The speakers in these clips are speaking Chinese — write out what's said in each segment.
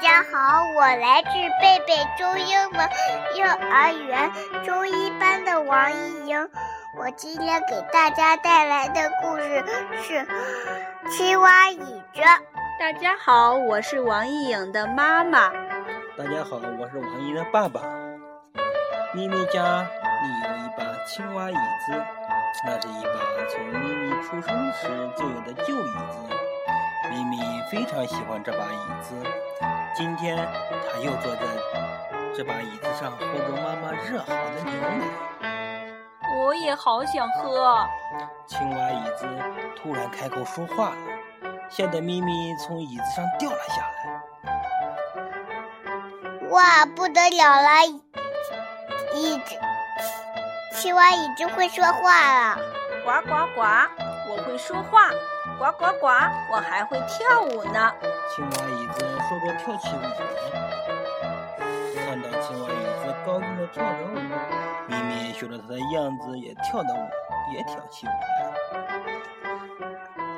家好，我来自贝贝中英文幼儿园中一班的王一莹。我今天给大家带来的故事是《青蛙椅子》。大家好，我是王一颖的妈妈。大家好，我是王一的爸爸。咪咪家里有一把青蛙椅子，那是一把从咪咪出生时就有的旧椅子。咪咪非常喜欢这把椅子，今天它又坐在这把椅子上，喝着妈妈热好的牛奶。我也好想喝。青蛙椅子突然开口说话了，吓得咪咪从椅子上掉了下来。哇，不得了了！椅子，青蛙椅子会说话了。呱呱呱，我会说话。呱呱呱！我还会跳舞呢。青蛙椅子说着跳起舞来。看到青蛙椅子高兴的跳着舞，咪咪学着它的样子也跳的舞，也跳起舞来。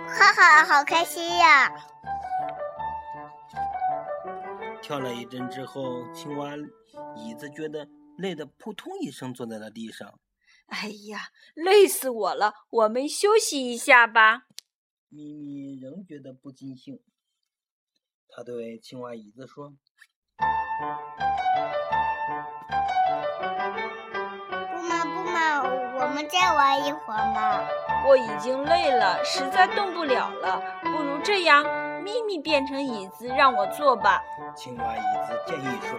哈哈，好开心呀！跳了一阵之后，青蛙椅子觉得累得扑通一声坐在了地上。哎呀，累死我了！我们休息一下吧。咪咪仍觉得不尽兴，他对青蛙椅子说：“不嘛不嘛，我们再玩一会儿嘛。我已经累了，实在动不了了。不如这样，咪咪变成椅子让我坐吧。”青蛙椅子建议说：“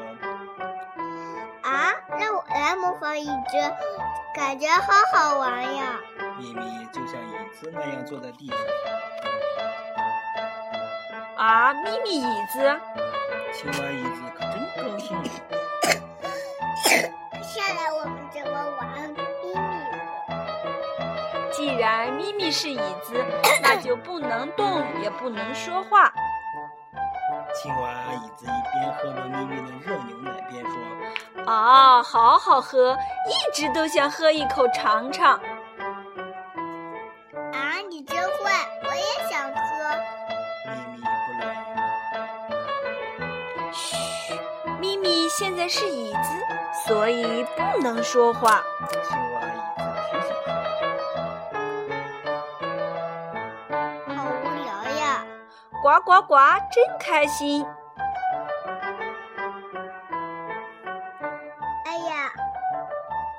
啊，让我来模仿椅子，感觉好好玩呀！”咪咪就像椅子那样坐在地上。啊，咪咪椅子！青蛙椅子可真高兴。下来我们怎么玩咪咪？既然咪咪是椅子，那就不能动，也不能说话。青蛙椅子一边喝着咪咪的热牛奶，边说：“啊，好好喝，一直都想喝一口尝尝啊你真坏我也想喝咪咪不来了嘘咪咪。”现在是椅子，所以不能说话。青蛙呱呱呱，真开心！哎呀，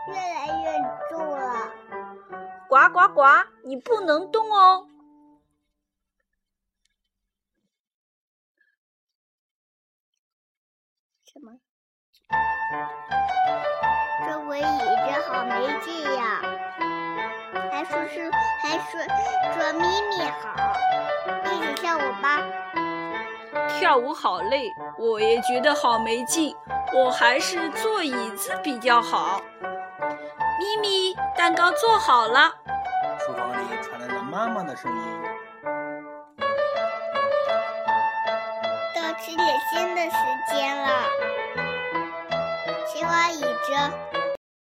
越来越重了！呱呱呱，你不能动哦。什么？这回椅子好没劲呀！还说是还说说咪咪好，一起跳舞吧。跳舞好累，我也觉得好没劲，我还是坐椅子比较好。咪咪，蛋糕做好了。厨房里传来了妈妈的声音。到吃点心的时间了。青蛙椅子。